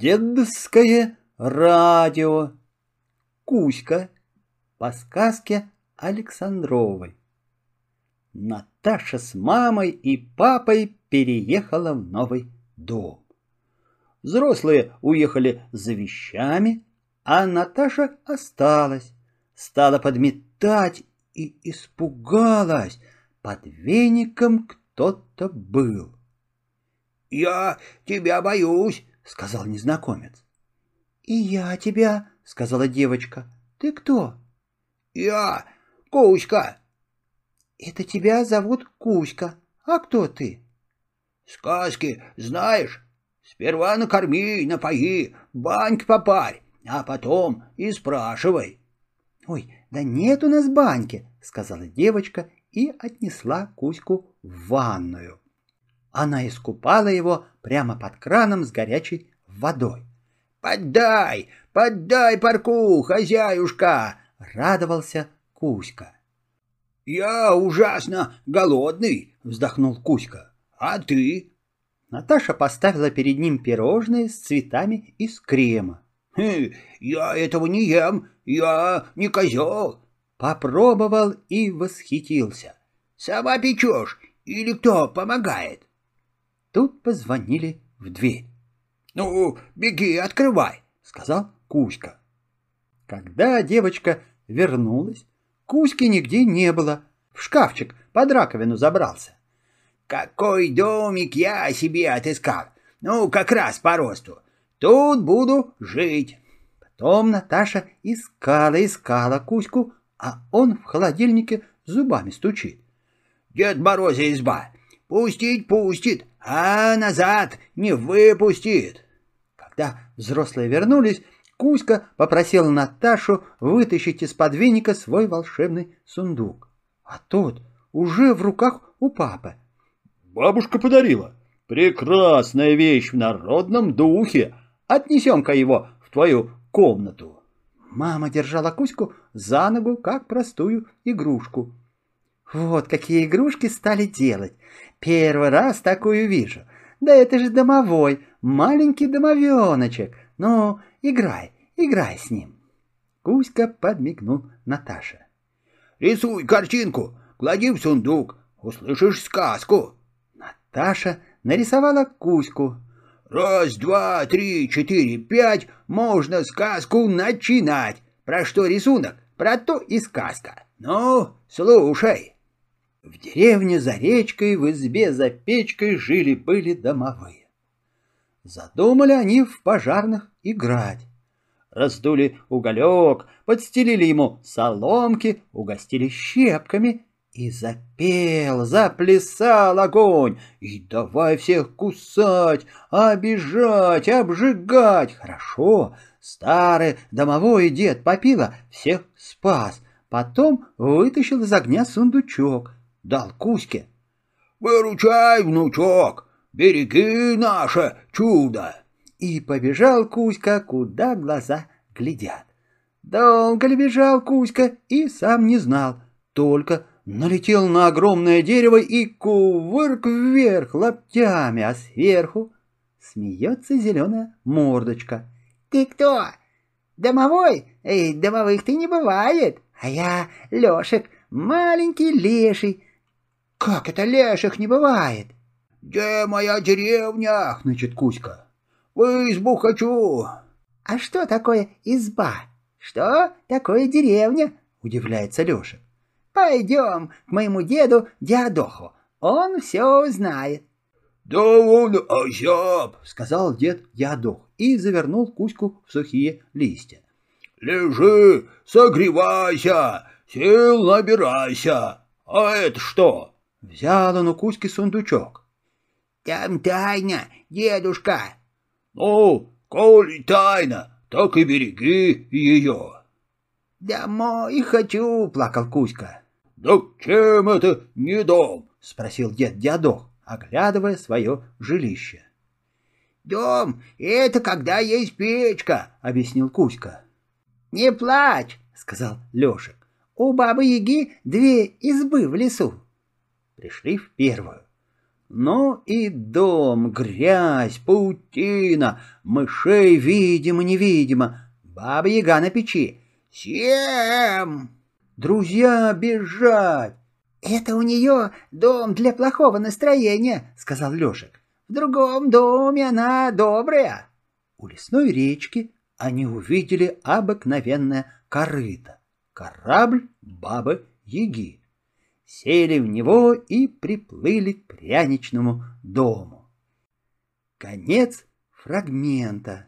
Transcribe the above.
Дедовское радио. Кузька по сказке Александровой. Наташа с мамой и папой переехала в новый дом. Взрослые уехали за вещами, а Наташа осталась, стала подметать и испугалась. Под веником кто-то был. — Я тебя боюсь, — сказал незнакомец. «И я тебя», — сказала девочка. «Ты кто?» «Я Кузька». «Это тебя зовут Кузька. А кто ты?» «Сказки знаешь? Сперва накорми, напои, баньки попарь, а потом и спрашивай». «Ой, да нет у нас баньки», — сказала девочка и отнесла Кузьку в ванную. Она искупала его прямо под краном с горячей водой. «Поддай, поддай парку, хозяюшка!» — радовался Кузька. «Я ужасно голодный!» — вздохнул Кузька. «А ты?» Наташа поставила перед ним пирожные с цветами из крема. «Я этого не ем, я не козел!» Попробовал и восхитился. «Сама печешь или кто помогает?» Тут позвонили в дверь. «Ну, беги, открывай», — сказал Кузька. Когда девочка вернулась, Кузьки нигде не было. В шкафчик под раковину забрался. «Какой домик я себе отыскал! Ну, как раз по росту. Тут буду жить!» Потом Наташа искала, искала Кузьку, а он в холодильнике зубами стучит. «Дед Мороза изба! Пустить пустит, а назад не выпустит. Когда взрослые вернулись, Кузька попросил Наташу вытащить из-под веника свой волшебный сундук. А тот уже в руках у папы. «Бабушка подарила. Прекрасная вещь в народном духе. Отнесем-ка его в твою комнату». Мама держала Кузьку за ногу, как простую игрушку. Вот какие игрушки стали делать. Первый раз такую вижу. Да это же домовой, маленький домовеночек. Ну, играй, играй с ним. Кузька подмигнул Наташе. Рисуй картинку, клади в сундук, услышишь сказку. Наташа нарисовала Кузьку. Раз, два, три, четыре, пять, можно сказку начинать. Про что рисунок? Про то и сказка. Ну, слушай. В деревне за речкой, в избе за печкой жили-были домовые. Задумали они в пожарных играть. Раздули уголек, подстелили ему соломки, угостили щепками, и запел, заплясал огонь, и давай всех кусать, обижать, обжигать. Хорошо, старый домовой дед Попила всех спас, потом вытащил из огня сундучок — дал Кузьке. «Выручай, внучок, береги наше чудо!» И побежал Кузька, куда глаза глядят. Долго ли бежал Кузька и сам не знал, только налетел на огромное дерево и кувырк вверх лоптями, а сверху смеется зеленая мордочка. «Ты кто? Домовой? Эй, домовых ты не бывает, а я Лешек, маленький леший, «Как это леших не бывает?» «Где моя деревня?» — хнычет Кузька. «В избу хочу!» «А что такое изба? Что такое деревня?» — удивляется Леша. «Пойдем к моему деду Диадоху, он все знает». «Да он озяб!» — сказал дед Диадох и завернул Кузьку в сухие листья. «Лежи, согревайся, сил набирайся. А это что?» Взял он у Кузьки сундучок. — Там тайна, дедушка. — Ну, коли тайна, так и береги ее. — Домой хочу, — плакал Кузька. — Да чем это не дом? — спросил дед Дядох, оглядывая свое жилище. — Дом — это когда есть печка, — объяснил Кузька. — Не плачь, — сказал Лешек. — У бабы-яги две избы в лесу пришли в первую. Ну и дом, грязь, паутина, мышей видимо-невидимо, баба-яга на печи. Съем! Друзья, бежать! «Это у нее дом для плохого настроения», — сказал Лешек. «В другом доме она добрая». У лесной речки они увидели обыкновенное корыто, корабль бабы-яги. Сели в него и приплыли к пряничному дому. Конец фрагмента.